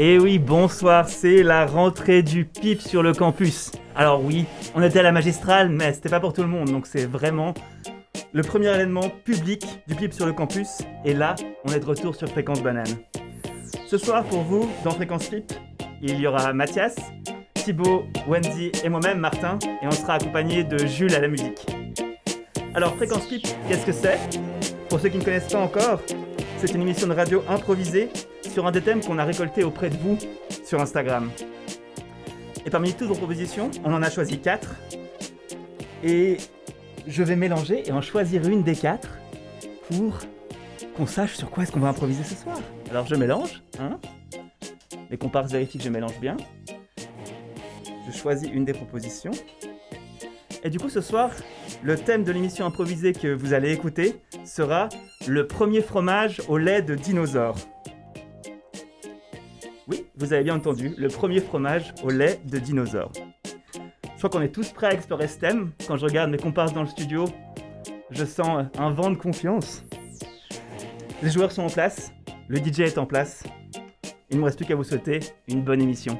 Et Eh oui, bonsoir, c'est la rentrée du PIP sur le campus. Alors oui, on était à la magistrale, mais c'était pas pour tout le monde, donc c'est vraiment le premier événement public du PIP sur le campus. Et là, on est de retour sur Fréquence Banane. Ce soir, pour vous, dans Fréquence PIP, il y aura Mathias, Thibaut, Wendy et moi-même, Martin, et on sera accompagné de Jules à la musique. Alors, Fréquence PIP, qu'est-ce que c'est? Pour ceux qui ne connaissent pas encore, c'est une émission de radio improvisée sur un des thèmes qu'on a récolté auprès de vous sur Instagram. Et parmi toutes vos propositions, on en a choisi quatre. Et je vais mélanger et en choisir une des quatre pour qu'on sache sur quoi est-ce qu'on va improviser ce soir. Alors je mélange, hein Les comparses vérifient que je mélange bien. Je choisis une des propositions. Et du coup ce soir, le thème de l'émission improvisée que vous allez écouter sera le premier fromage au lait de dinosaure. Oui, vous avez bien entendu, le premier fromage au lait de dinosaure. Je crois qu'on est tous prêts à explorer ce thème. Quand je regarde mes comparses dans le studio, je sens un vent de confiance. Les joueurs sont en place, le DJ est en place. Il ne me reste plus qu'à vous souhaiter une bonne émission.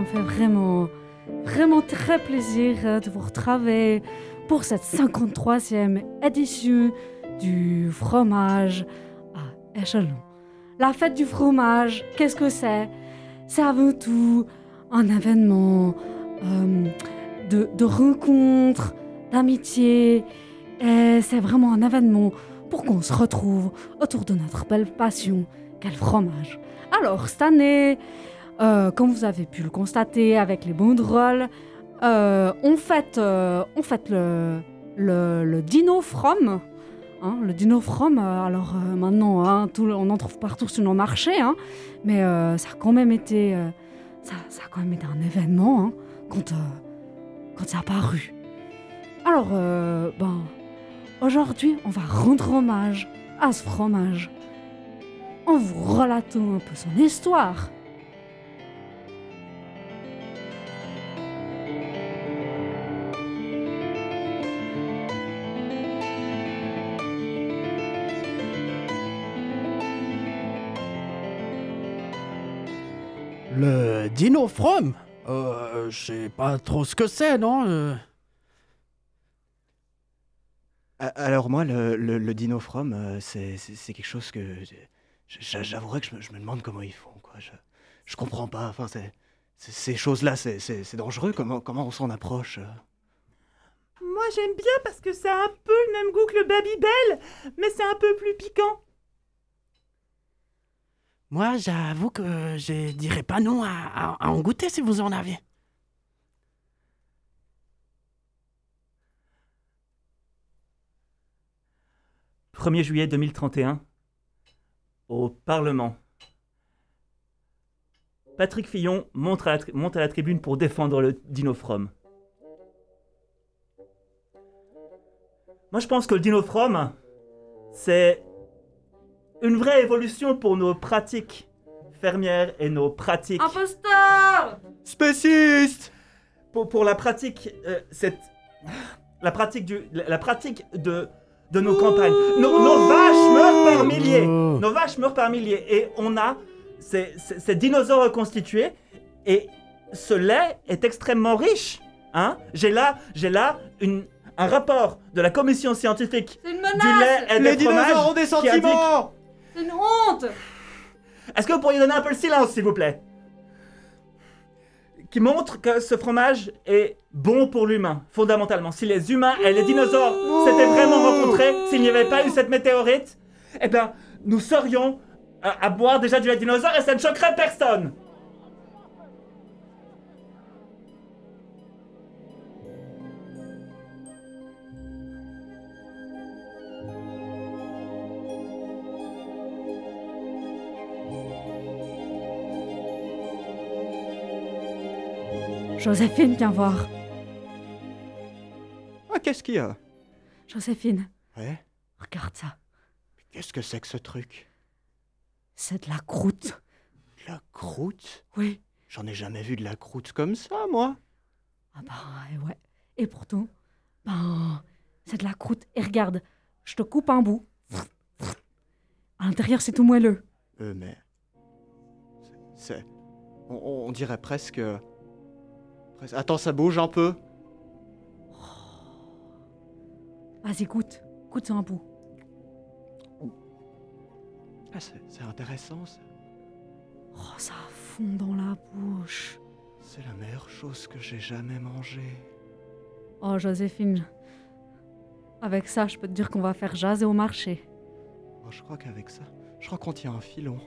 Ça me fait vraiment, vraiment très plaisir euh, de vous retrouver pour cette 53e édition du fromage à échelon. La fête du fromage, qu'est-ce que c'est? C'est avant tout un événement euh, de, de rencontre, d'amitié. Et c'est vraiment un événement pour qu'on se retrouve autour de notre belle passion, quel fromage. Alors, cette année, euh, comme vous avez pu le constater avec les banderoles, euh, on fête, euh, on fête le, le, le Dino From. Hein, le Dino From, euh, alors maintenant, hein, on en trouve partout sur nos marchés, hein, mais ça a quand même été, un événement quand, quand ça a paru. Alors, ben, aujourd'hui, on va rendre hommage à ce fromage en vous relatant un peu son histoire. Dino From Euh, je sais pas trop ce que c'est, non euh, Alors moi, le, le, le Dino From, euh, c'est quelque chose que... J'avouerais que je me, je me demande comment ils font, quoi. Je, je comprends pas, enfin, Ces choses-là, c'est- c'est c'est dangereux, comment, comment on s'en approche Moi j'aime bien parce que ça a un peu le même goût que le Babybel, mais c'est un peu plus piquant. Moi, j'avoue que je dirais pas non à, à- en goûter si vous en avez. « 1er juillet 2031, au Parlement. Patrick Fillon monte à la, monte à la tribune pour défendre le Dinofrom. Moi, je pense que le Dinofrom, c'est une vraie évolution pour nos pratiques fermières et nos pratiques. Imposteur Spéciste Pour, pour la pratique, euh, cette, la pratique du, la, la pratique de, de nos campagnes. Nos, nos vaches meurent par milliers. Nos vaches meurent par milliers et on a ces, ces- ces dinosaures reconstitués et ce lait est extrêmement riche. Hein J'ai là, j'ai là une, un rapport de la commission scientifique C'est une du menace lait et Les des fromages dinosaures ont des qui indique- sentiments une honte Est-ce que vous pourriez donner un peu le silence, s'il vous plaît? Qui montre que ce fromage est bon pour l'humain, fondamentalement. Si les humains et les dinosaures s'étaient vraiment rencontrés, s'il n'y avait pas eu cette météorite, eh bien, nous serions à, à boire déjà du lait dinosaure et ça ne choquerait personne. Joséphine, viens voir. Ah, qu'est-ce qu'il y a? Joséphine, Ouais? Regarde ça. Qu'est-ce que c'est que ce truc? C'est de la croûte. De la croûte? Oui. J'en ai jamais vu de la croûte comme ça, moi. Ah bah ouais. Et pourtant, ben, c'est de la croûte. Et regarde, je te coupe un bout. À l'intérieur, c'est tout moelleux. Euh, mais. C'est. c'est- On, on dirait presque. Attends, ça bouge un peu. Vas-y, goûte. Goûte un bout. Ah, c'est c'est intéressant, ça. Oh, ça fond dans la bouche. C'est la meilleure chose que j'ai jamais mangée. Oh, Joséphine. Avec ça, je peux te dire qu'on va faire jaser au marché. Oh, je crois qu'avec ça, je crois qu'on tient un filon.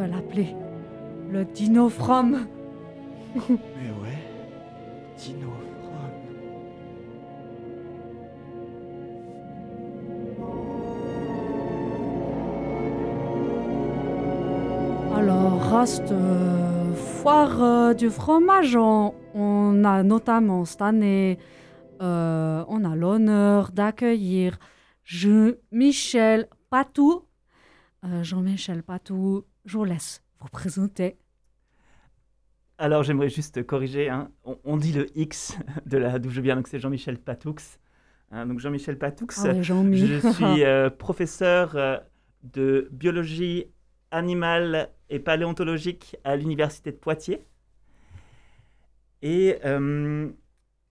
Pourrait l'appeler le Dino From. Mais ouais, Dino From. Alors, reste euh, foire euh, du fromage. On, on a notamment cette année, euh, on a l'honneur d'accueillir Jean-Michel Patou. Euh, Jean-Michel Patou, je vous laisse vous présenter. Alors j'aimerais juste corriger, hein. on, on dit le X de là d'où je viens, donc c'est Jean-Michel Patoux. Hein, donc Jean-Michel Patoux, Ah je suis euh, professeur euh, de biologie animale et paléontologique à l'université de Poitiers. Et euh,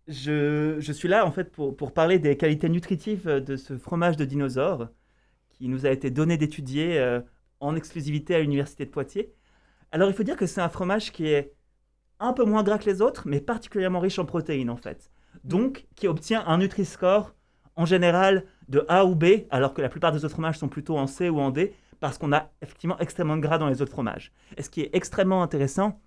je, je suis là en fait pour, pour parler des qualités nutritives de ce fromage de dinosaure qui nous a été donné d'étudier en exclusivité à l'université de Poitiers. Alors il faut dire que c'est un fromage qui est un peu moins gras que les autres, mais particulièrement riche en protéines en fait. Donc qui obtient un Nutri-Score en général de A ou B, alors que la plupart des autres fromages sont plutôt en C ou en D, parce qu'on a effectivement extrêmement de gras dans les autres fromages. Et ce qui est extrêmement intéressant,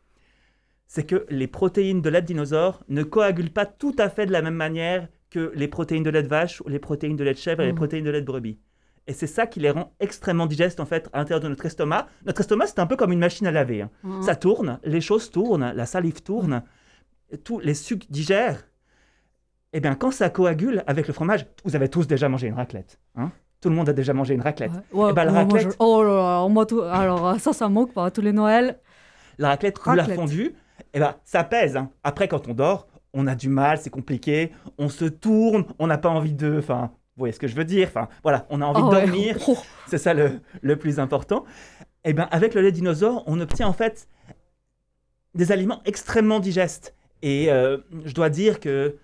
c'est que les protéines de lait de dinosaure ne coagulent pas tout à fait de la même manière que les protéines de lait de vache ou les protéines de lait de chèvre et les Mhm. protéines de lait de brebis. Et c'est ça qui les rend extrêmement digestes en fait à l'intérieur de notre estomac. Notre estomac, c'est un peu comme une machine à laver. hein. Hein. Ça tourne, les choses tournent, la salive tourne, tous les sucs digèrent. Et bien, quand ça coagule avec le fromage, vous avez tous déjà mangé une raclette. hein Tout le monde a déjà mangé une raclette. Ouais, Eh ben, la raclette- Oh là là, moi, tout- alors euh, ça, ça manque pas. Tous les Noëls. La raclette, ou la Raclette. fondue, et ben, ça pèse. hein. Après, quand on dort, on a du mal, c'est compliqué, on se tourne, on n'a pas envie de... Enfin, vous voyez ce que je veux dire? Enfin, voilà, on a envie Oh, de ouais. dormir. Oh. C'est ça le, le plus important. Et bien, avec le lait dinosaure, on obtient en fait des aliments extrêmement digestes. Et euh, je dois dire que,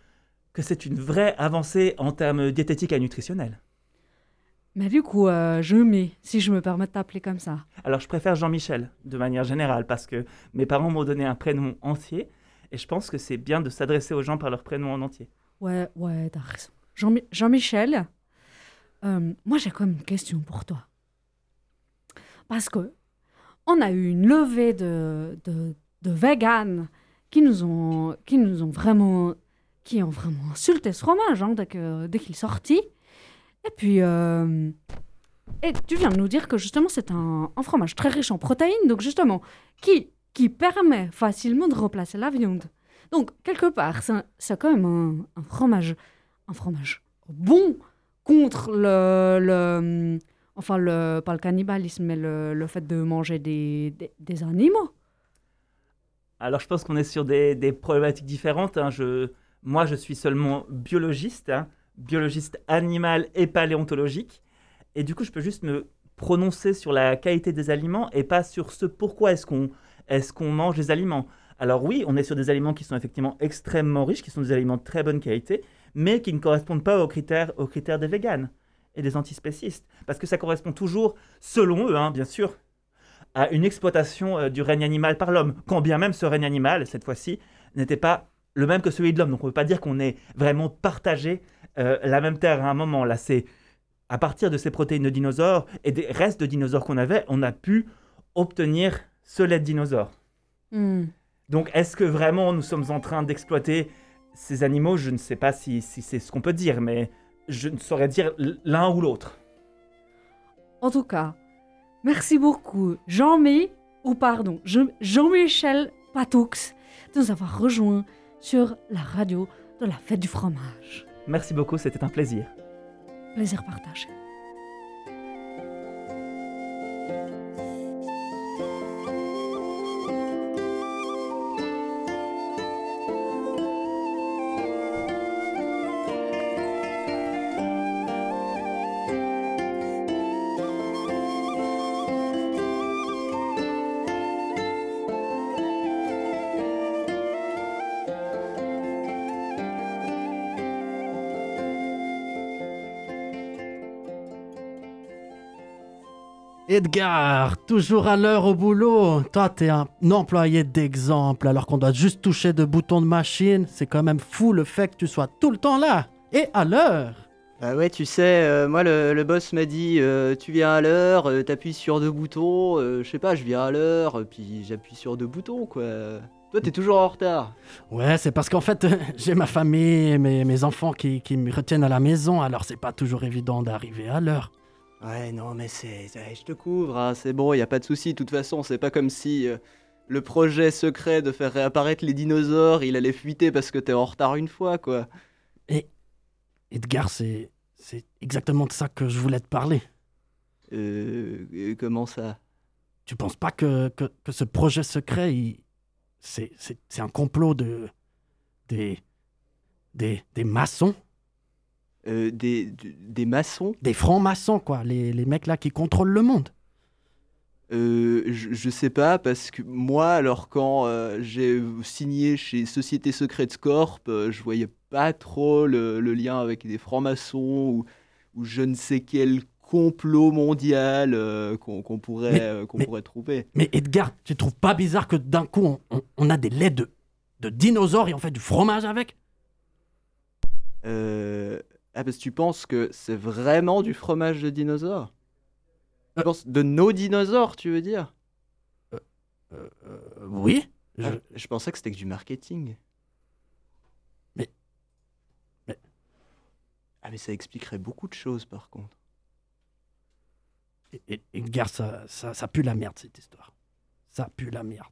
que c'est une vraie avancée en termes diététiques et nutritionnels. Mais du coup, euh, je mets, si je me permets de t'appeler comme ça. Alors, je préfère Jean-Michel de manière générale parce que mes parents m'ont donné un prénom entier et je pense que c'est bien de s'adresser aux gens par leur prénom en entier. Ouais, ouais, t'as raison. Jean- Jean-Michel, euh, moi j'ai quand même une question pour toi. Parce que on a eu une levée de, de, de qui nous ont, qui nous ont vraiment, qui ont vraiment insulté ce fromage hein, dès que- dès qu'il est sorti. Et puis, euh, et tu viens de nous dire que justement c'est un, fromage très riche en protéines, donc justement qui, qui permet facilement de remplacer la viande. Donc, quelque part, c'est quand même un fromage, un fromage bon contre le, enfin, le, pas le cannibalisme, mais le, fait de manger des, des, animaux. Alors, je pense qu'on est sur des, des problématiques différentes. hein. Je, moi, je suis seulement biologiste, hein, biologiste animal et paléontologique. Et du coup, je peux juste me prononcer sur la qualité des aliments et pas sur ce pourquoi est-ce qu'on est qu'on mange les aliments. Alors oui, on est sur des aliments qui sont effectivement extrêmement riches, qui sont des aliments de très bonne qualité, mais qui ne correspondent pas aux critères, aux critères des véganes et des antispécistes. Parce que ça correspond toujours, selon eux, hein, bien sûr, à une exploitation euh, du règne animal par l'homme, quand bien même ce règne animal, cette fois-ci, n'était pas le même que celui de l'homme. Donc on ne peut pas dire qu'on ait vraiment partagé euh, la même terre à un moment. Là, c'est à partir de ces protéines de dinosaures et des restes de dinosaures qu'on avait, on a pu obtenir ce lait de dinosaure. Hmm. Donc est-ce que vraiment nous sommes en train d'exploiter ces animaux Je ne sais pas si, si c'est ce qu'on peut dire, mais je ne saurais dire l'un ou l'autre. En tout cas, merci beaucoup, Jean-Mi ou pardon, Je- Jean-Michel Patoux, de nous avoir rejoints sur la radio de la fête du fromage. Merci beaucoup, c'était un plaisir. Plaisir partagé. Edgar, toujours à l'heure au boulot. Toi, t'es un employé d'exemple alors qu'on doit juste toucher de boutons de machine. C'est quand même fou le fait que tu sois tout le temps là et à l'heure. Bah ouais, tu sais, euh, moi le, le boss m'a dit euh, tu viens à l'heure, euh, t'appuies sur deux boutons, je sais pas, je viens à l'heure, puis j'appuie sur deux boutons quoi. Toi t'es toujours en retard. Ouais, c'est parce qu'en fait, j'ai ma famille et mes, mes enfants qui, qui me retiennent à la maison, alors c'est pas toujours évident d'arriver à l'heure. Ouais, non, mais c'est. Je te couvre, hein, c'est bon, y a pas de souci. De toute façon, c'est pas comme si euh, le projet secret de faire réapparaître les dinosaures, il allait fuiter parce que t'es en retard une fois, quoi. Edgar, c'est c'est exactement de ça que je voulais te parler. Euh. euh, comment ça? Tu penses pas que, que, que ce projet secret, il- c'est c'est- c'est un complot de. des. des, des maçons? Euh, des, des maçons Des francs-maçons, quoi. Les, les mecs là qui contrôlent le monde. Euh, je, je sais pas, parce que moi, alors quand euh, j'ai signé chez Société Secrète Corp, je voyais pas trop le, le lien avec des francs-maçons ou, ou je ne sais quel complot mondial qu'on pourrait, qu'on pourrait trouver. Mais Edgar, tu trouves pas bizarre que d'un coup, on, on- on a des laits de, de dinosaures et on fait du fromage avec? Euh, ah, parce que tu penses que c'est vraiment du fromage de dinosaure? Tu Euh. penses de nos dinosaures, tu veux dire? Euh, Oui. Je- Ah, je pensais que c'était que du marketing. Mais- mais- Ah, mais ça expliquerait beaucoup de choses, par contre. Et- ça, ça, ça pue la merde cette histoire. Ça pue la merde.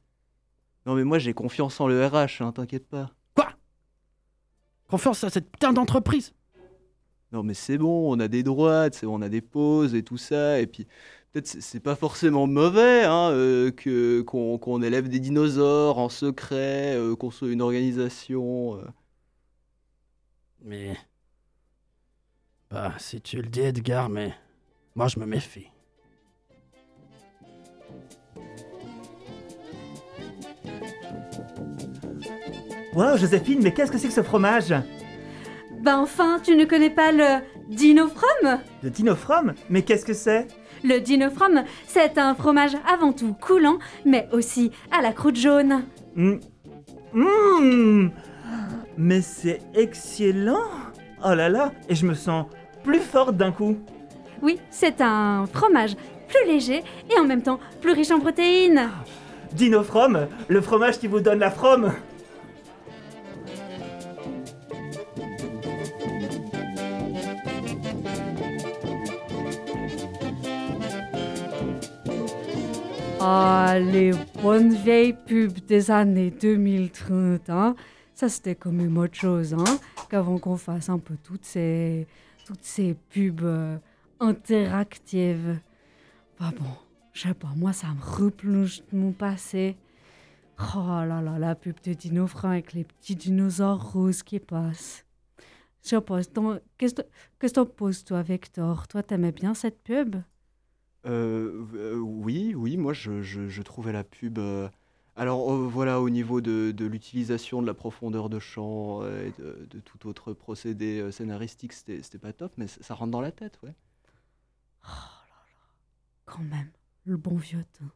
Non, mais moi, j'ai confiance en le RH, hein, t'inquiète pas. Quoi? Confiance à cette putain d'entreprise? Non, mais c'est bon, on a des sais, on a des pauses et tout ça. Et puis, peut-être c'est- c'est pas forcément mauvais hein, euh, que qu'on qu'on élève des dinosaures en secret, euh, qu'on soit une organisation. euh. Mais. Bah, si tu le dis, Edgar, mais. Moi, je me méfie. Wow, Joséphine, mais qu'est-ce que c'est que ce fromage? Ben enfin, tu ne connais pas le Dinofrom De Dinofrom Mais qu'est-ce que c'est? Le Dinofrom, c'est un fromage avant tout coulant, mais aussi à la croûte jaune. Mmh. Mmh. Mais c'est excellent Oh là là Et je me sens plus forte d'un coup Oui, c'est un fromage plus léger et en même temps plus riche en protéines. Dinofrom, le fromage qui vous donne la from Ah, les bonnes vieilles pubs des années 2030, hein. Ça, c'était quand même autre chose, hein. Qu'avant qu'on fasse un peu toutes ces, toutes ces pubs euh, interactives. Bah bon, je sais pas, moi, ça me replonge de mon passé. Oh là là, la pub de Dino avec les petits dinosaures roses qui passent. Je sais pas, qu'est-ce que t'en penses, toi, Victor? Toi, t'aimais bien cette pub? Oui, oui, moi je, je- trouvais la pub. euh, Alors euh, voilà, au niveau de, l'utilisation de la profondeur de champ euh, et de, tout autre procédé euh, scénaristique, c'était pas top, mais ça, rentre dans la tête, ouais. Quand même, le bon vieux temps.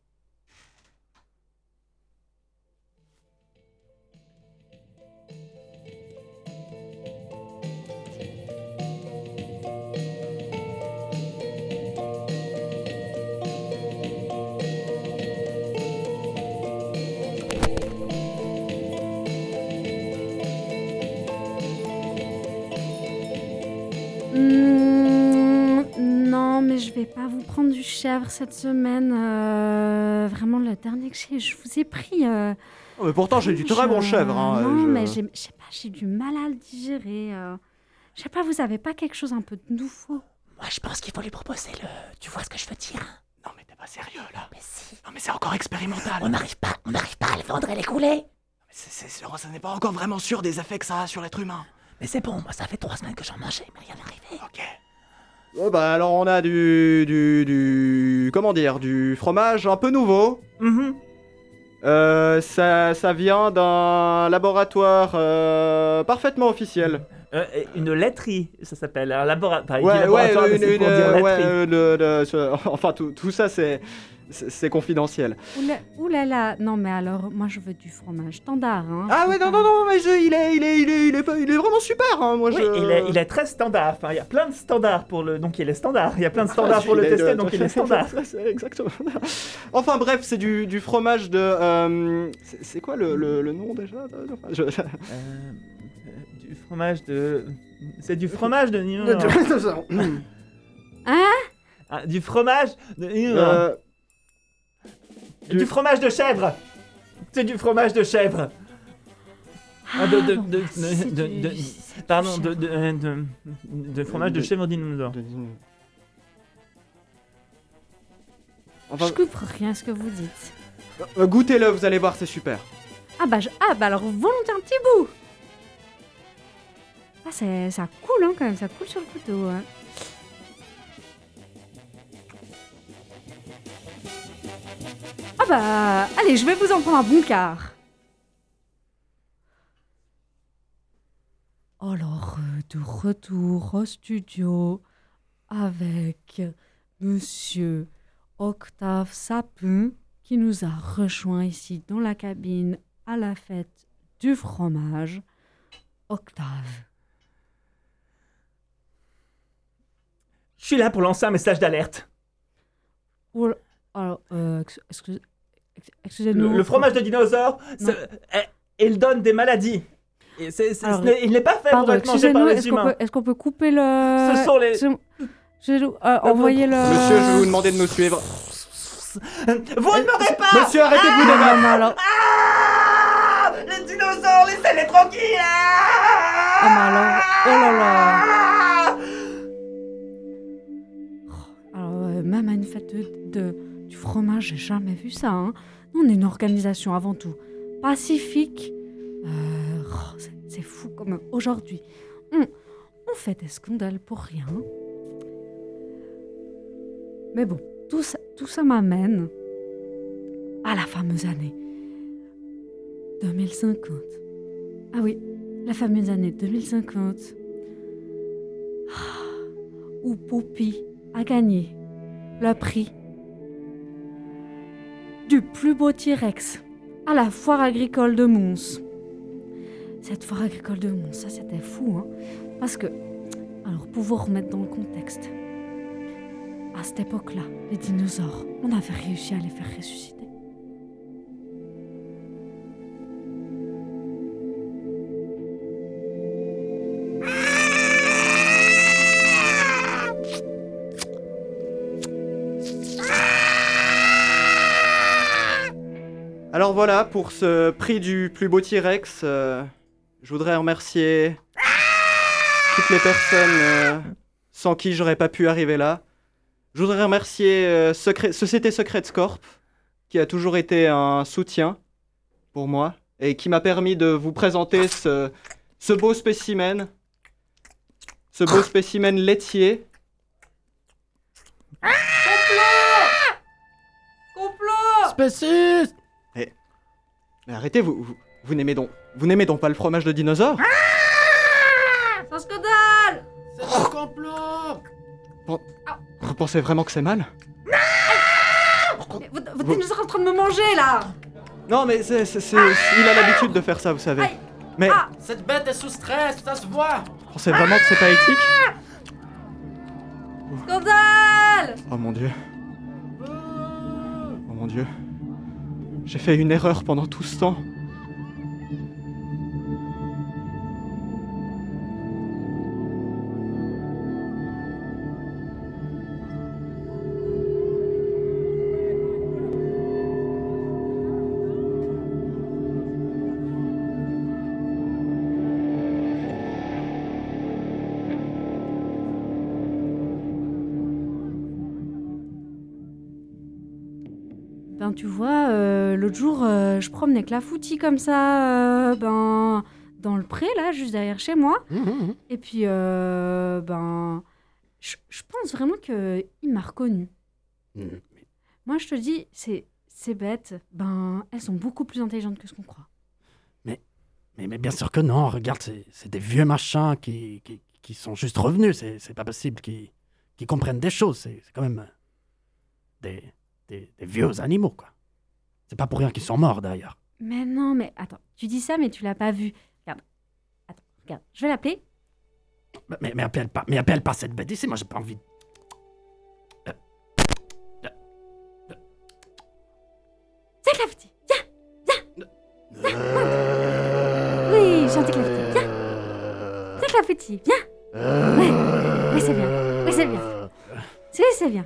Je vais pas vous prendre du chèvre cette semaine. euh, vraiment, le dernier que j'ai, je vous ai pris. euh, Oh, mais pourtant, j'ai du très bon chèvre. hein, Non, je- mais j'ai- je sais pas, j'ai du mal à le digérer. euh. Je sais pas, vous avez pas quelque chose un peu de nouveau? Moi, je pense qu'il faut lui proposer le. Tu vois ce que je veux dire Non, mais t'es pas sérieux là. Mais si. Non, mais c'est encore expérimental. On n'arrive pas, on n'arrive pas à le vendre et l'écouler. Mais c'est, c'est sûr, ça n'est pas encore vraiment sûr des effets que ça a sur l'être humain. Mais c'est bon, moi, ça fait trois semaines que j'en mangeais, mais rien n'arrivait. Ok. Oh bah alors on a du, du, du, comment dire, du fromage un peu nouveau. Mhm. Euh, ça, ça vient d'un laboratoire euh, parfaitement officiel. Euh, une laiterie, ça s'appelle. Un laboratoire. Ouais, ouais, laboratoire, une- une, ouais, le- le- ce- enfin tout, tout ça c'est, c'est confidentiel. Oula, oulala, non mais alors, moi je veux du fromage standard. Hein. Ah ouais, non, non, non, mais je- il, est, il, est, il, est, il, est, il est vraiment super, hein, moi Oui, je... il, est, il est très standard. Enfin, il y a plein de standards pour le. Donc, il est standard. Il y a plein de standards Ah, pour le tester, de- donc il est standard. C'est exactement. Enfin bref, c'est du, du fromage de. euh, c'est- quoi le, le, le nom déjà de- enfin, je- Euh, euh, du fromage de. C'est du fromage de. Ah, du fromage de. Euh, du... du- fromage de chèvre. C'est du fromage de chèvre. Ah, de, de, de, de- de- pardon, chèvre. de, de, euh, de, de fromage de chèvre dinosaure. Enfin, Je comprends rien à ce que vous dites. euh, goûtez-le, vous allez voir, c'est super. Ah bah, je- ah bah alors volontiers un petit bout Ah c'est... ça coule hein, quand même, ça coule sur le couteau. hein. Ah bah allez, je vais vous en prendre un bon quart. Alors, euh, de retour au studio avec Monsieur Octave Sapin qui nous a rejoint ici dans la cabine à la fête du fromage. Octave. Je suis là pour lancer un message d'alerte. Oh, alors, euh, ex- excuse- Le, le fromage de dinosaure, il donne des maladies. Et c'est- c'est- Alors, ce il n'est pas fait Pardon, pour être mangé par les humains. est-ce qu'on peut couper le... Ce sont les- excusez-nous, euh, envoyer le... Monsieur, je vais vous demander de nous suivre. Vous ne m'aurez pas Monsieur, arrêtez de vous Non, débattre. Ah Les dinosaures, laissez-les tranquilles Ah, mais alors... Oh là là Alors, euh, même à une fête de, de- fromage, j'ai jamais vu ça. Hein. On est une organisation avant tout pacifique. Euh, oh, c'est- fou comme aujourd'hui. On, on fait des scandales pour rien. Mais bon, tout ça, tout ça m'amène à la fameuse année 2050. Ah oui, la fameuse année 2050 ah, où Poppy a gagné le prix du plus beau T-Rex à la foire agricole de Mons. Cette foire agricole de Mons, ça c'était fou, hein Parce que, alors pour vous remettre dans le contexte, à cette époque-là, les dinosaures, on avait réussi à les faire ressusciter. Alors voilà, pour ce prix du plus beau T-Rex, euh, je voudrais remercier toutes les personnes euh, sans qui j'aurais pas pu arriver là. Je voudrais remercier euh, Secret- Société Secrète Corp, qui a toujours été un soutien pour moi et qui m'a permis de vous présenter ce, ce beau spécimen. Ce beau spécimen laitier. Spéciste Mais arrêtez, vous, vous, vous n'aimez donc, vous n'aimez donc pas le fromage de dinosaure C'est un scandale C'est un complot Vous pensez vraiment que c'est mal Mais Vous, vous êtes juste en train de me manger là Non, mais c'est, c'est- c'est- il a l'habitude de faire ça, vous savez. Aïe. Mais Ah. Cette bête est sous stress, ça se voit vous pensez vraiment que c'est pas éthique Scandale Oh mon dieu, oh mon dieu. J'ai fait une erreur pendant tout ce temps. Ben, tu vois, euh, l'autre jour, euh, je promenais Clafoutis comme ça, euh, ben, dans le pré, là, juste derrière chez moi. Hum, hum, hum. Et puis, euh, ben, je je pense vraiment qu'il m'a reconnu. Hum, Moi, je te dis, c'est c'est bête. Ben, elles sont beaucoup plus intelligentes que ce qu'on croit. Mais, mais bien sûr que non, regarde, c'est des vieux machins qui, qui, qui sont juste revenus. C'est pas possible qu'ils comprennent des choses. C'est quand même euh, des, des, des vieux animaux, quoi. C'est pas pour rien qu'ils sont morts, d'ailleurs. Mais non, mais attends, tu dis ça, mais tu l'as pas vu. Regarde. Attends, regarde. Je vais l'appeler. Mais, mais, mais appelle pas, mais appelle pas cette bête ici, moi j'ai pas envie. de- C'est Clafoutis. Viens Oui, gentil Clafoutis. Viens C'est Clafoutis. Viens Ouais. Oui, c'est bien. Oui, c'est bien. Oui, c'est bien.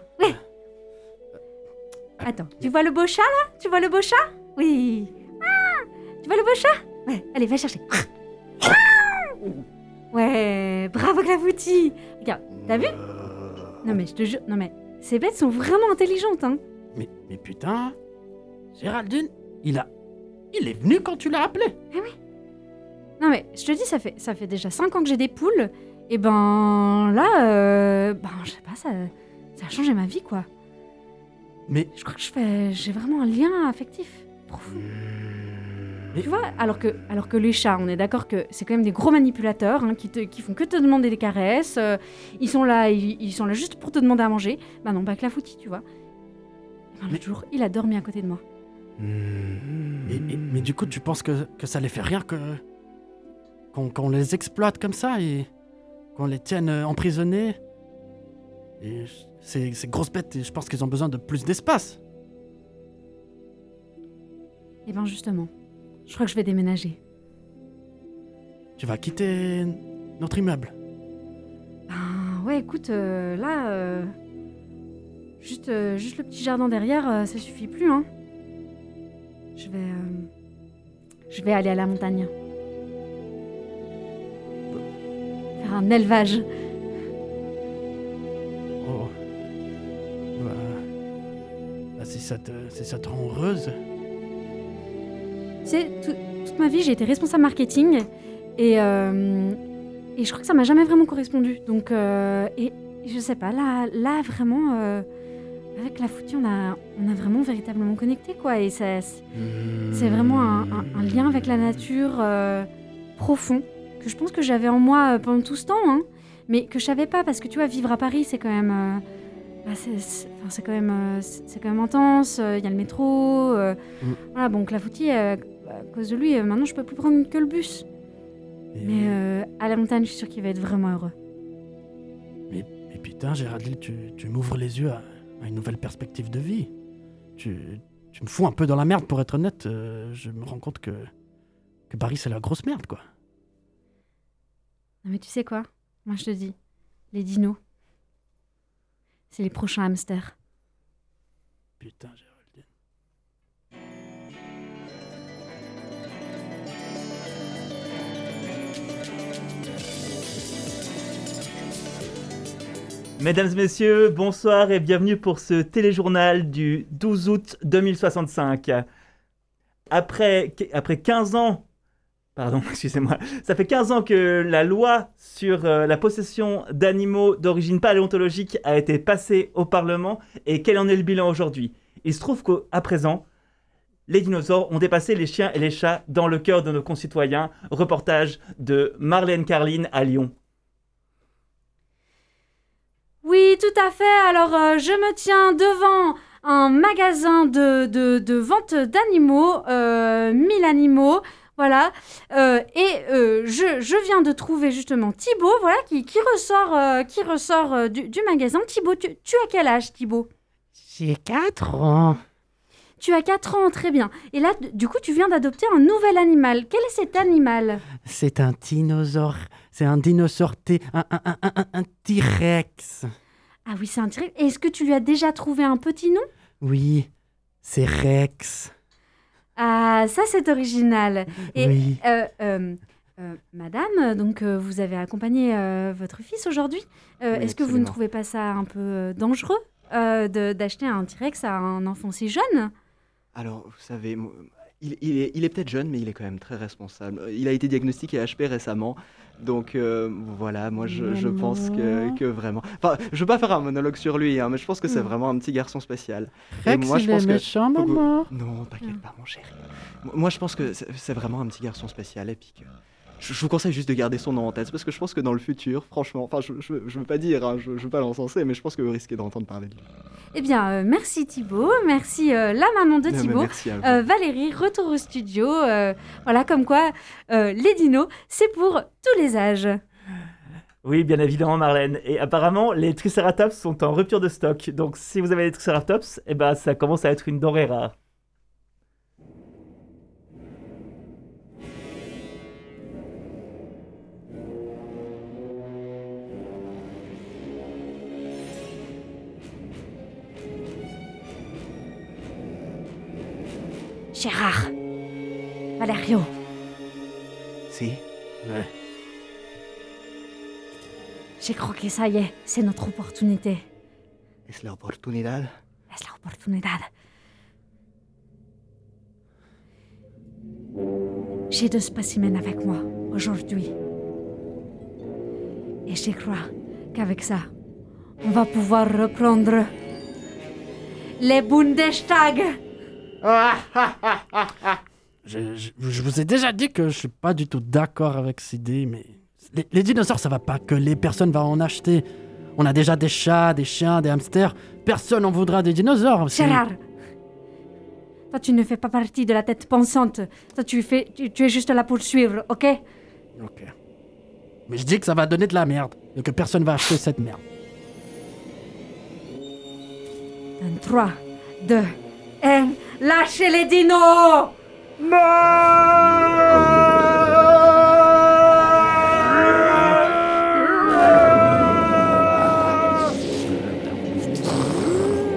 Oui. Attends, tu vois le beau chat là? Tu vois le beau chat? Oui. Ah, tu vois le beau chat? Ouais, allez, va chercher. Ouais, bravo Clafoutis. Regarde, t'as vu? Non mais je te jure, non mais ces bêtes sont vraiment intelligentes, hein. Mais, mais putain, Géraldine, il a. Il est venu quand tu l'as appelé. Non mais je te dis, ça fait, ça fait déjà 5 ans que j'ai des poules. Et ben là, euh, ben je sais pas, ça, ça a changé ma vie quoi. Mais, Je crois que je fais, j'ai vraiment un lien affectif profond. mais Tu vois, alors que, alors que les chats, on est d'accord que c'est quand même des gros manipulateurs hein, qui, te, qui font que te demander des caresses. euh, ils sont là, ils, ils sont là juste pour te demander à manger. Bah non, pas que la foutie, tu vois. Et Mais- L'autre jour, il a dormi à côté de moi. Et- et- mais du coup, tu penses que, que ça les fait rien que. qu'on qu'on les exploite comme ça et qu'on les tienne euh, emprisonnés Et je- ces, ces grosses bêtes, je pense qu'ils ont besoin de plus d'espace. Et ben justement, je crois que je vais déménager. Tu vas quitter notre immeuble. Ben ouais, écoute, euh, là, euh, juste, euh, juste le petit jardin derrière, ça suffit plus, hein. Je vais, je vais aller à la montagne. Faire un élevage. Ça te, ça te rend heureuse. Tu sais, tout- toute ma vie, j'ai été responsable marketing et, euh, et je crois que ça m'a jamais vraiment correspondu. Donc, euh, et, je sais pas, là, là vraiment, euh, avec la foutue, on a, on a vraiment véritablement connecté, quoi. Et c'est vraiment un, lien avec la nature euh, profond que je pense que j'avais en moi pendant tout ce temps, hein, mais que je savais pas parce que tu vois, vivre à Paris, c'est quand même. Euh, bah, c'est c'est- enfin, c'est quand même euh, c'est quand même intense il y a le métro euh, Mm. voilà bon Clafoutis euh, à cause de lui euh, maintenant je peux plus prendre que le bus Et, mais euh, à la montagne je suis sûre qu'il va être vraiment heureux mais, mais putain, Géraldine, tu, tu m'ouvres les yeux à, à une nouvelle perspective de vie. Tu, tu me fous un peu dans la merde, pour être honnête. euh, je me rends compte que, que Paris, c'est la grosse merde, quoi. non mais tu sais quoi? Moi je te dis les dinos c'est les prochains hamsters Putain, Géraldine. Mesdames messieurs, bonsoir et bienvenue pour ce téléjournal du 12 août 2065. Après, après 15 ans, pardon, excusez-moi, ça fait 15 ans que la loi sur euh, la possession d'animaux d'origine paléontologique a été passée au Parlement et quel en est le bilan aujourd'hui? Il se trouve qu'à présent, les dinosaures ont dépassé les chiens et les chats dans le cœur de nos concitoyens. Reportage de Marlène Carline à Lyon. Oui, tout à fait. Alors, euh, je me tiens devant un magasin de, vente d'animaux, euh, 1000 animaux, voilà. Euh, et euh, je, je viens de trouver justement Thibaut, voilà, qui, qui ressort, euh, qui ressort du, du magasin. Thibaut, tu, tu as quel âge, Thibaut? J'ai 4 ans. Tu as 4 ans, très bien. Et là, du coup, tu viens d'adopter un nouvel animal. Quel est cet animal? C'est un dinosaure. C'est un dinosaure T. Un, un, un, un, un T-Rex. Ah oui, c'est un T-Rex. Est-ce que tu lui as déjà trouvé un petit nom? Oui, c'est Rex. Ah, ça, c'est original. Et Oui. Euh, euh, euh, madame, donc vous avez accompagné votre fils aujourd'hui. Oui, Est-ce que vous ne trouvez pas ça un peu dangereux d'acheter un T-Rex à un enfant si jeune? Alors, vous savez, il, il est, peut-être jeune, mais il est quand même très responsable. Euh, Il a été diagnostiqué HP récemment. Donc euh, voilà, moi je, je pense que, vraiment... Enfin, je veux pas faire un monologue sur lui, hein, mais je pense que c'est Mm. vraiment un petit garçon spécial. Et Rex, moi, je il pense est que- méchant, maman. Non, t'inquiète pas, mon chéri. Moi- je pense que c'est c'est vraiment un petit garçon spécial et puis que... Je, je vous conseille juste de garder son nom en tête, parce que je pense que dans le futur, franchement, enfin, je, je, je veux pas dire, hein, je, je veux pas l'encenser, mais je pense que vous risquez d'entendre parler de lui. Eh bien, euh, merci Thibaut, merci euh, la maman de Thibaut. merci à vous. Euh, Valérie, retour au studio. euh, voilà, comme quoi, euh, les dinos, c'est pour tous les âges. Oui, bien évidemment, Marlène. Et apparemment, les Triceratops sont en rupture de stock. Donc, si vous avez des Triceratops, eh ben, ça commence à être une denrée rare. Gérard, Valerio, Si j'ai crois que ça y est, c'est notre opportunité. Es la oportunidad. Es la oportunidad. J'ai deux spécimens avec moi aujourd'hui. Et je crois qu'avec ça, on va pouvoir reprendre les Bundestag. Je, je- je vous ai déjà dit que je suis pas du tout d'accord avec cette idée, mais les, les dinosaures, ça va pas que les personnes vont en acheter. On a déjà des chats, des chiens, des hamsters. Personne en voudra des dinosaures. Gérard, toi tu ne fais pas partie de la tête pensante. Toi tu, fais, tu, tu es juste là pour suivre, ok? Ok. Mais je dis que ça va donner de la merde et que personne va acheter cette merde. Dans 3, 2, 1, lâchez les dinos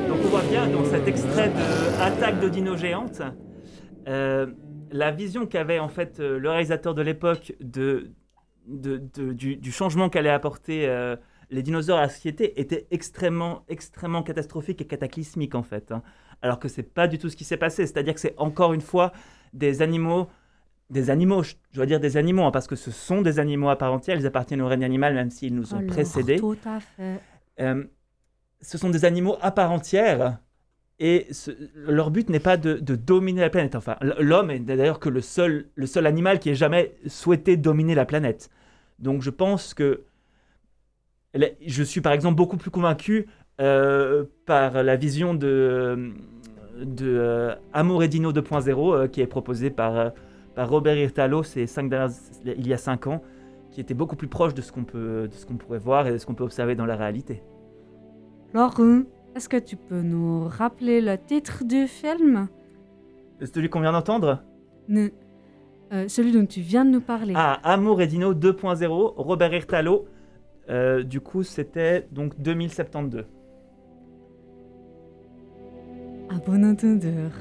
Donc, on voit bien dans cet extrait de Attaque de Dino Géante, euh, la vision qu'avait en fait euh, le réalisateur de l'époque du changement qu'allaient apporter euh, les dinosaures à la société était extrêmement, extrêmement catastrophique et cataclysmique en fait. hein. Alors que c'est pas du tout ce qui s'est passé. C'est-à-dire que c'est encore une fois des animaux, des animaux, je dois dire des animaux, hein, parce que ce sont des animaux à part entière. Ils appartiennent au règne animal, même s'ils nous ont Alors, précédés. Tout à fait. Euh, ce sont des animaux à part entière et ce- leur but n'est pas de, de dominer la planète. Enfin, l'homme est d'ailleurs que le seul, le seul animal qui ait jamais souhaité dominer la planète. Donc je pense que je suis par exemple beaucoup plus convaincu par la vision de, de euh, Amour et Dino 2.0 euh, qui est proposée par, euh, par Robert Irtalo ces cinq dernières, il y a 5 ans, qui était beaucoup plus proche de ce qu'on peut, de ce qu'on pourrait voir et de ce qu'on peut observer dans la réalité. Laurent, est-ce que tu peux nous rappeler le titre du film? Celui qu'on vient d'entendre? Ne- euh, Celui dont tu viens de nous parler. Ah, Amour et Dino 2.0, Robert Irtalo. Euh, du coup, c'était donc 2072. Bon entendeur.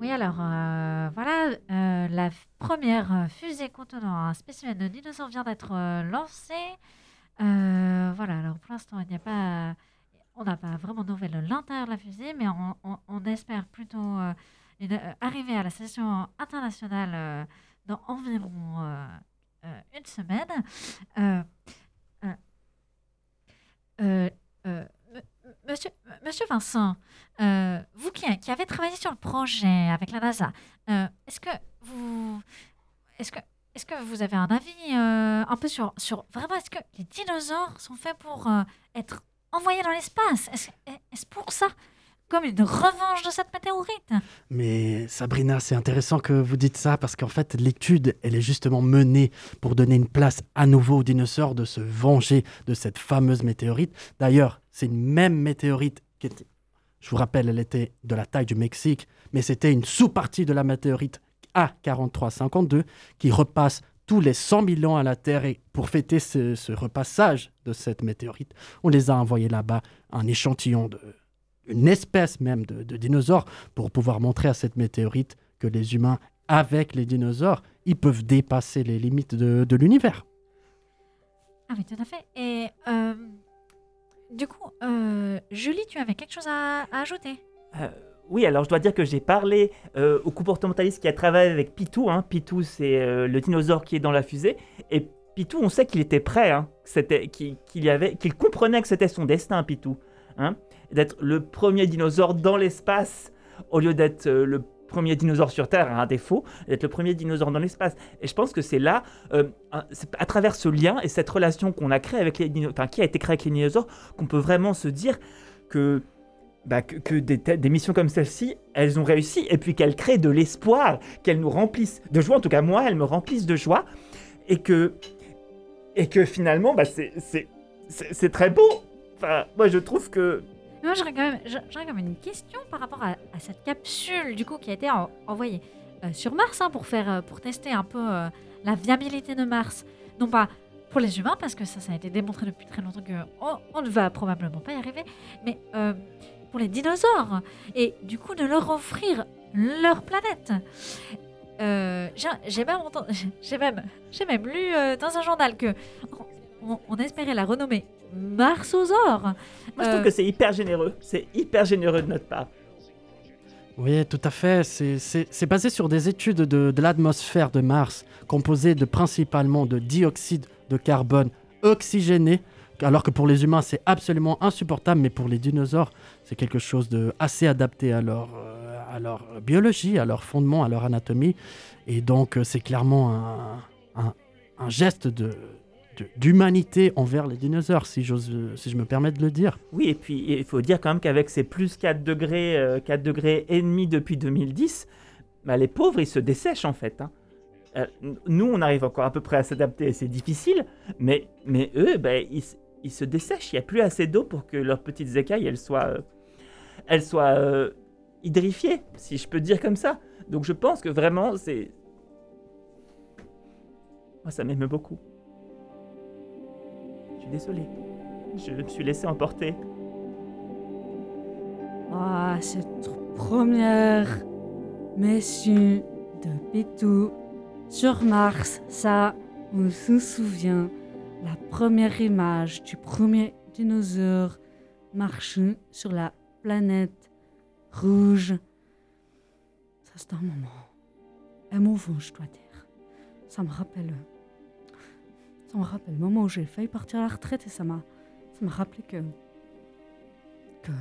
Oui, alors euh, voilà, euh, la première fusée contenant un spécimen de dinosaure vient d'être euh, lancée. Euh, voilà, alors pour l'instant, il n'y a pas, on n'a pas vraiment de nouvelles de l'intérieur de la fusée, mais on, on- espère plutôt euh, une, euh, arriver à la station internationale dans environ une semaine. Monsieur, monsieur Vincent, vous qui, qui avez travaillé sur le projet avec la NASA, est-ce que vous, est-ce que, est-ce que vous avez un avis euh, un peu sur, sur vraiment est-ce que les dinosaures sont faits pour euh, être envoyés dans l'espace? Est-ce, pour ça comme une revanche de cette météorite? Mais Sabrina, c'est intéressant que vous dites ça parce qu'en fait, l'étude, elle est justement menée pour donner une place à nouveau aux dinosaures de se venger de cette fameuse météorite. D'ailleurs, c'est une même météorite qui était, je vous rappelle, elle était de la taille du Mexique, mais c'était une sous-partie de la météorite A4352 qui repasse tous les 100 000 ans à la Terre. Et pour fêter ce, ce repassage de cette météorite, on les a envoyés là-bas, un échantillon de une espèce même de, de dinosaures, pour pouvoir montrer à cette météorite que les humains, avec les dinosaures, ils peuvent dépasser les limites de, de l'univers. Ah oui, tout à fait. Et euh, du coup, euh, Julie, tu avais quelque chose à, à ajouter? Euh, oui, alors je dois dire que j'ai parlé euh, au comportementaliste qui a travaillé avec Pitou. Hein. Pitou, c'est euh, le dinosaure qui est dans la fusée. Et Pitou, on sait qu'il était prêt, hein, qu'il comprenait que c'était son destin, Pitou. Hein, d'être le premier dinosaure dans l'espace au lieu d'être euh, le premier dinosaure sur Terre, à un défaut, d'être le premier dinosaure dans l'espace. Et je pense que c'est là, à travers ce lien et cette relation qu'on a créée avec les dino- enfin, qui a été créée avec les dinosaures, qu'on peut vraiment se dire que bah, que, des, missions comme celle-ci, elles ont réussi et puis qu'elles créent de l'espoir, qu'elles nous remplissent de joie. En tout cas, moi, elles me remplissent de joie et que et que finalement, bah, c'est très beau. Enfin, moi, je trouve que Moi, j'aurais quand, quand même une question par rapport à, cette capsule du coup qui a été en- envoyée euh, sur Mars hein, pour faire euh, pour tester un peu euh, la viabilité de Mars. Non pas pour les humains parce que ça, ça a été démontré depuis très longtemps que on, ne va probablement pas y arriver, mais pour les dinosaures et du coup de leur offrir leur planète. Euh, j'ai- même, entendu- j'ai même, lu euh, dans un journal que on, on espérait la renommer Marsosaure. moi, je trouve Euh, que c'est hyper généreux. C'est hyper généreux de notre part. Oui, tout à fait. C'est basé sur des études de, de l'atmosphère de Mars, composée de principalement de dioxyde de carbone oxygéné, alors que pour les humains, c'est absolument insupportable, mais pour les dinosaures, c'est quelque chose de assez adapté à leur, euh, à leur biologie, à leur fondement, à leur anatomie. Et donc, euh, c'est clairement un, un- geste de d'humanité envers les dinosaures, si, si je me permets de le dire. Oui, et puis il faut dire quand même qu'avec ces plus 4 degrés, euh, 4 degrés et demi depuis 2010, bah, les pauvres, ils se dessèchent en fait. hein. Euh, nous, on arrive encore à peu près à s'adapter, c'est difficile, mais, mais eux, bah, ils, ils se dessèchent. Il n'y a plus assez d'eau pour que leurs petites écailles, elles soient, euh, elles soient euh, hydrifiées, si je peux dire comme ça. Donc je pense que vraiment, c'est... Moi, ça m'émeut beaucoup. Je suis désolé. Je me suis laissé emporter. Ah, cette première mission de Pitou sur Mars, ça, on se souvient. La première image du premier dinosaure marchant sur la planète rouge. Ça, c'est un moment émouvant, je dois dire. Ça me rappelle. Ça me rappelle le moment où j'ai failli partir à la retraite et ça m'a. Ça m'a rappelé que. que.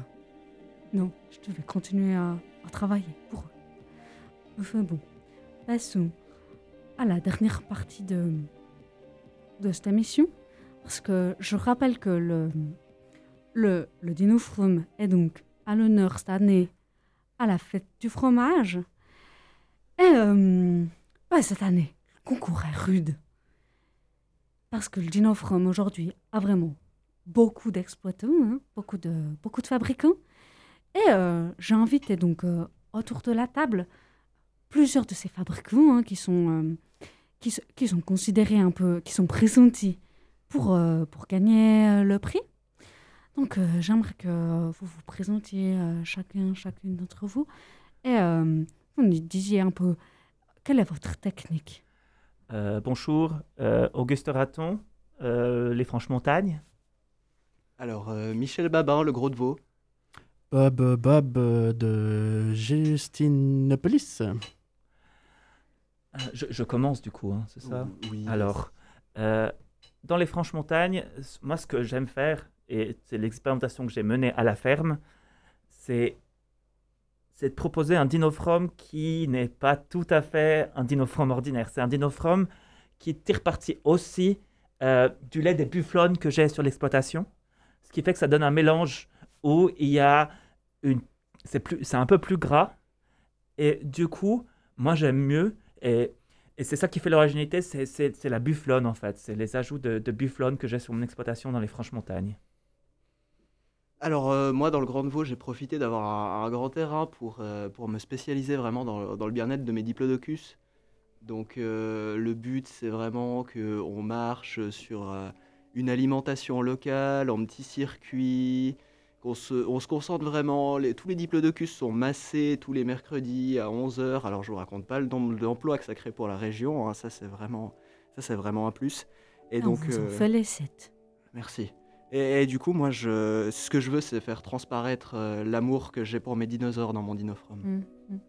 Non, je devais continuer à, à travailler pour eux. Enfin bon, passons à la dernière partie de, de cette émission. Parce que je rappelle que le, le, le est donc à l'honneur cette année à la fête du fromage. Et euh, cette année, le concours est rude. Parce que le Dino From aujourd'hui a vraiment beaucoup d'exploitants, hein, beaucoup, de, beaucoup de fabricants. Et euh, j'ai invité donc euh, autour de la table plusieurs de ces fabricants hein, qui, sont, qui, sont considérés un peu, qui sont pressentis pour, euh, pour gagner euh, le prix. Donc euh, j'aimerais que vous vous présentiez euh, chacun, chacune d'entre vous et euh, vous nous disiez un peu quelle est votre technique? Euh, bonjour, euh, Auguste Raton, euh, les Franches-Montagnes. Alors, euh, Michel Babin, le gros de veau. Bob, Bob de Justinopolis. Euh, je, je commence du coup, hein, c'est ça? Oui. Alors, euh, dans les Franches-Montagnes, s- moi ce que j'aime faire, et c'est l'expérimentation que j'ai menée à la ferme, c'est c'est de proposer un dinofrome qui n'est pas tout à fait un dinofrome ordinaire. C'est un dinofrome qui tire parti aussi euh, du lait des bufflones que j'ai sur l'exploitation, ce qui fait que ça donne un mélange où il y a une... C'est plus- c'est un peu plus gras, et du coup, moi j'aime mieux, et c'est ça qui fait l'originalité, c'est- la bufflone en fait. C'est les ajouts de, de bufflone que j'ai sur mon exploitation dans les Franches-Montagnes. Alors, euh, moi, dans le Grand Vaux, j'ai profité d'avoir un, grand terrain pour, euh, pour me spécialiser vraiment dans, le bien-être de mes diplodocus. Donc euh, le but, c'est vraiment qu'on marche sur une alimentation locale, en petits circuits, se, on se concentre vraiment. les- tous les diplodocus sont massés tous les mercredis à 11h. Alors je vous raconte pas le nombre d'emplois que ça crée pour la région, hein, ça c'est vraiment, ça c'est vraiment un plus. Et On donc, vous en euh, félicite. merci. Et, et du coup, moi, je, ce que je veux, c'est faire transparaître euh, l'amour que j'ai pour mes dinosaures dans mon dinofrome. Mm, mm.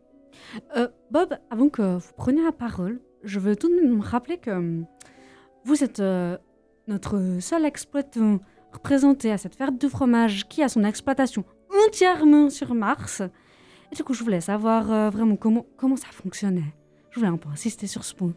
Euh, Bob, avant que vous preniez la parole, je veux tout de même me rappeler que hum, vous êtes notre seul exploitant représenté à cette fête du fromage qui a son exploitation entièrement sur Mars. Et du coup, je voulais savoir euh, vraiment comment, comment ça fonctionnait. Je voulais un peu insister sur ce point.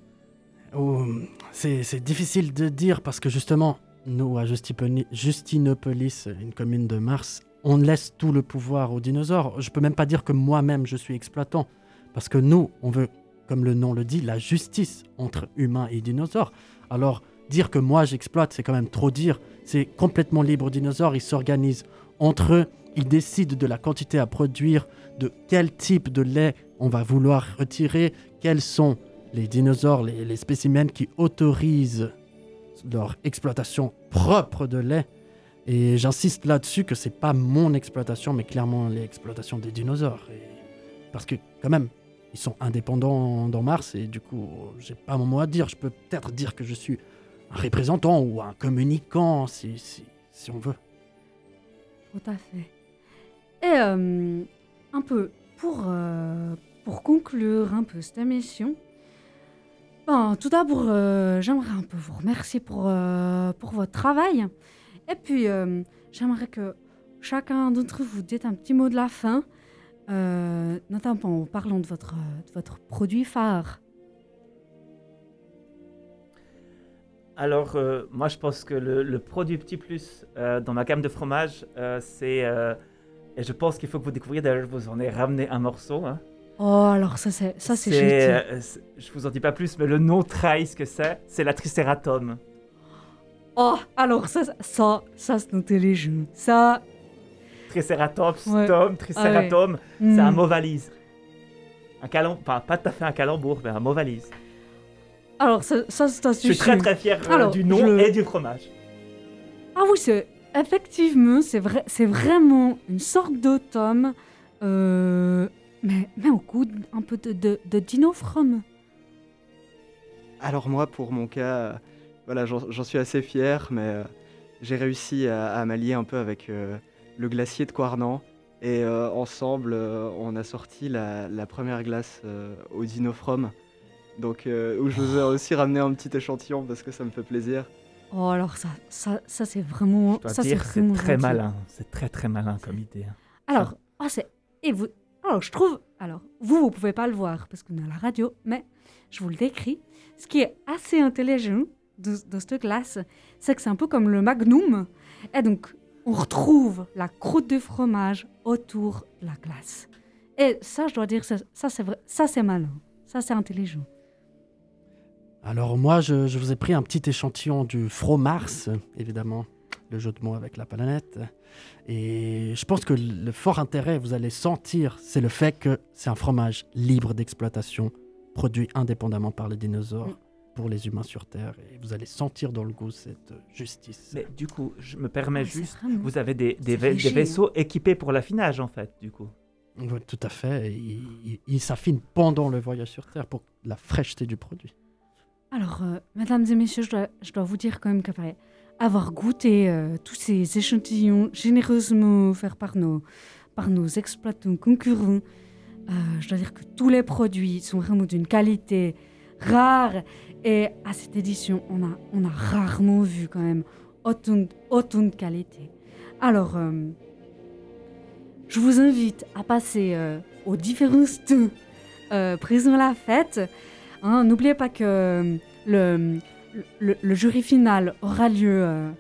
Oh, c'est difficile de dire parce que justement, nous, à Justinopolis, une commune de Mars, on laisse tout le pouvoir aux dinosaures. Je peux même pas dire que moi-même je suis exploitant parce que nous, on veut, comme le nom le dit, la justice entre humains et dinosaures. Alors, dire que moi j'exploite, c'est quand même trop dire. C'est complètement libre aux dinosaures, ils s'organisent entre eux, ils décident de la quantité à produire, de quel type de lait on va vouloir retirer, quels sont les dinosaures, les, les spécimens qui autorisent leur exploitation propre de lait. Et j'insiste là-dessus que c'est pas mon exploitation, mais clairement l'exploitation des dinosaures. Parce que quand même, ils sont indépendants dans Mars et du coup, j'ai pas mon mot à dire. Je peux peut-être dire que je suis un représentant ou un communicant, si, si, on veut. Tout à fait. Et euh, un peu pour, euh, pour conclure un peu cette émission, ben, tout d'abord, euh, j'aimerais un peu vous remercier pour, pour votre travail. Et puis, j'aimerais que chacun d'entre vous dise un petit mot de la fin, notamment en parlant de votre, de votre produit phare. Alors, euh, moi, je pense que le, le produit Petit Plus euh, dans ma gamme de fromage, euh, c'est. et je pense qu'il faut que vous découvriez, d'ailleurs, je vous en ai ramené un morceau. hein. Oh, alors ça, c'est ça, c'est C'est, je vous en dis pas plus, mais le nom trahit ce que c'est. C'est la Tricératome. Oh, alors ça, ça, ça, c'est intelligent. Ça, Triceratops, Ouais. tome, Tricératome, c'est un hmm. mot valise. Un calam... Enfin, pas tout à fait un calembour, mais un mot valise. Alors, ça, ça c'est un Je suis très très fier euh, Alors, du nom je- et du fromage. Ah oui, c'est effectivement, c'est vrai, c'est vraiment une sorte d'autome, euh, mais, mais au goût d- un peu de, de, de dinofrome. Alors moi, pour mon cas, euh, voilà, j'en j'en suis assez fier, mais euh, j'ai réussi à, à m'allier un peu avec euh, le glacier de Quarnan. Et euh, ensemble, euh, on a sorti la, la première glace euh, au Dinofrome. Donc, euh, où je vous ai aussi ramené un petit échantillon parce que ça me fait plaisir. Oh, alors ça, ça, ça c'est vraiment, Je dois ça c'est dire, c'est vraiment très gentil. malin. C'est très très malin comme idée. hein. Alors, oh, c'est, et vous, alors je trouve, alors vous, vous pouvez pas le voir parce qu'on est à la radio, mais je vous le décris. Ce qui est assez intelligent de, de cette glace, c'est que c'est un peu comme le Magnum, et donc on retrouve la croûte de fromage autour de la glace. Et ça, je dois dire, ça, ça c'est vrai, ça c'est malin, ça c'est intelligent. Alors moi, je, je vous ai pris un petit échantillon du Fromars, évidemment, le jeu de mots avec la planète. Et je pense que le fort intérêt, vous allez sentir, c'est le fait que c'est un fromage libre d'exploitation, produit indépendamment par les dinosaures Mm. pour les humains sur Terre. Et vous allez sentir dans le goût cette justice. Mais du coup, je me permets Ah, juste. vraiment- Vous avez des, hein. vaisseaux équipés pour l'affinage en fait, du coup. Oui, tout à fait. Et Il, il- il s'affine pendant le voyage sur Terre pour la fraîcheté du produit. Alors, euh, mesdames et messieurs, je dois, vous dire quand même qu'après avoir goûté euh, tous ces échantillons généreusement offerts par nos, par nos exploitants concurrents, euh, je dois dire que tous les produits sont vraiment d'une qualité rare. Et à cette édition, on a, on a rarement vu quand même autant, autant de qualité. Alors, je vous invite à passer aux différents stands présents à la fête. Hein, N'oubliez pas que euh, le, jury final aura lieu euh,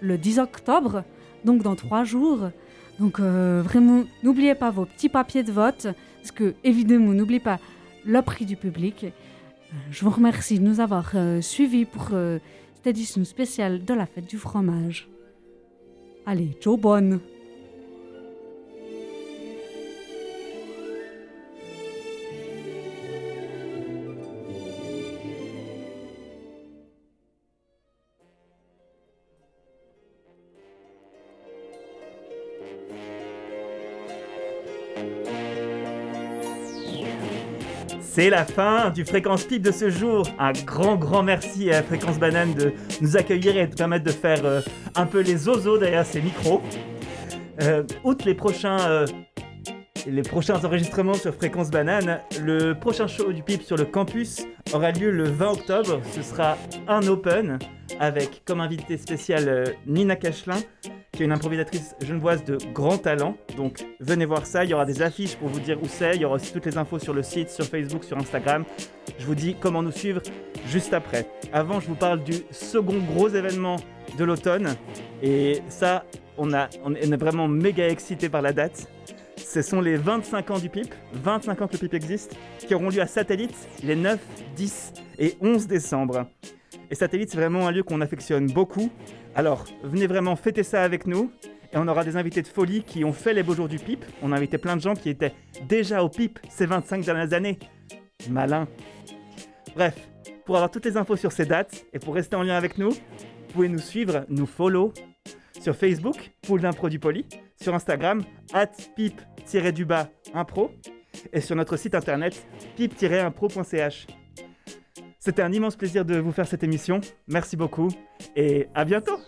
le 10 octobre, donc dans trois jours. Donc euh, vraiment, n'oubliez pas vos petits papiers de vote, parce que évidemment, n'oubliez pas le prix du public. Je vous remercie de nous avoir suivis pour cette édition spéciale de la fête du fromage. Allez, ciao bonne C'est la fin du Fréquence Pipe de ce jour. Un grand, grand merci à Fréquence Banane de nous accueillir et de permettre de faire euh, un peu les ozos derrière ces micros. Euh, les prochains, euh, les prochains enregistrements sur Fréquence Banane, le prochain show du Pipe sur le campus aura lieu le 20 octobre. Ce sera un open avec comme invité spécial euh, Nina Cachelin, qui est une improvisatrice genevoise de grand talent. Donc venez voir ça, il y aura des affiches pour vous dire où c'est, il y aura aussi toutes les infos sur le site, sur Facebook, sur Instagram. Je vous dis comment nous suivre juste après. Avant, je vous parle du second gros événement de l'automne. Et ça, on, est vraiment méga excité par la date. Ce sont les 25 ans du PIP, 25 ans que le PIP existe, qui auront lieu à Satellite les 9, 10 et 11 décembre. Et Satellite, c'est vraiment un lieu qu'on affectionne beaucoup. Alors, venez vraiment fêter ça avec nous. Et on aura des invités de folie qui ont fait les beaux jours du PIP. On a invité plein de gens qui étaient déjà au PIP ces 25 dernières années. Malin. Bref, pour avoir toutes les infos sur ces dates et pour rester en lien avec nous, vous pouvez nous suivre, nous follow sur Facebook, Pool d'Impro du Poli, sur Instagram, at pip-du-bas impro, et sur notre site internet, pip-impro.ch. C'était un immense plaisir de vous faire cette émission. Merci beaucoup et à bientôt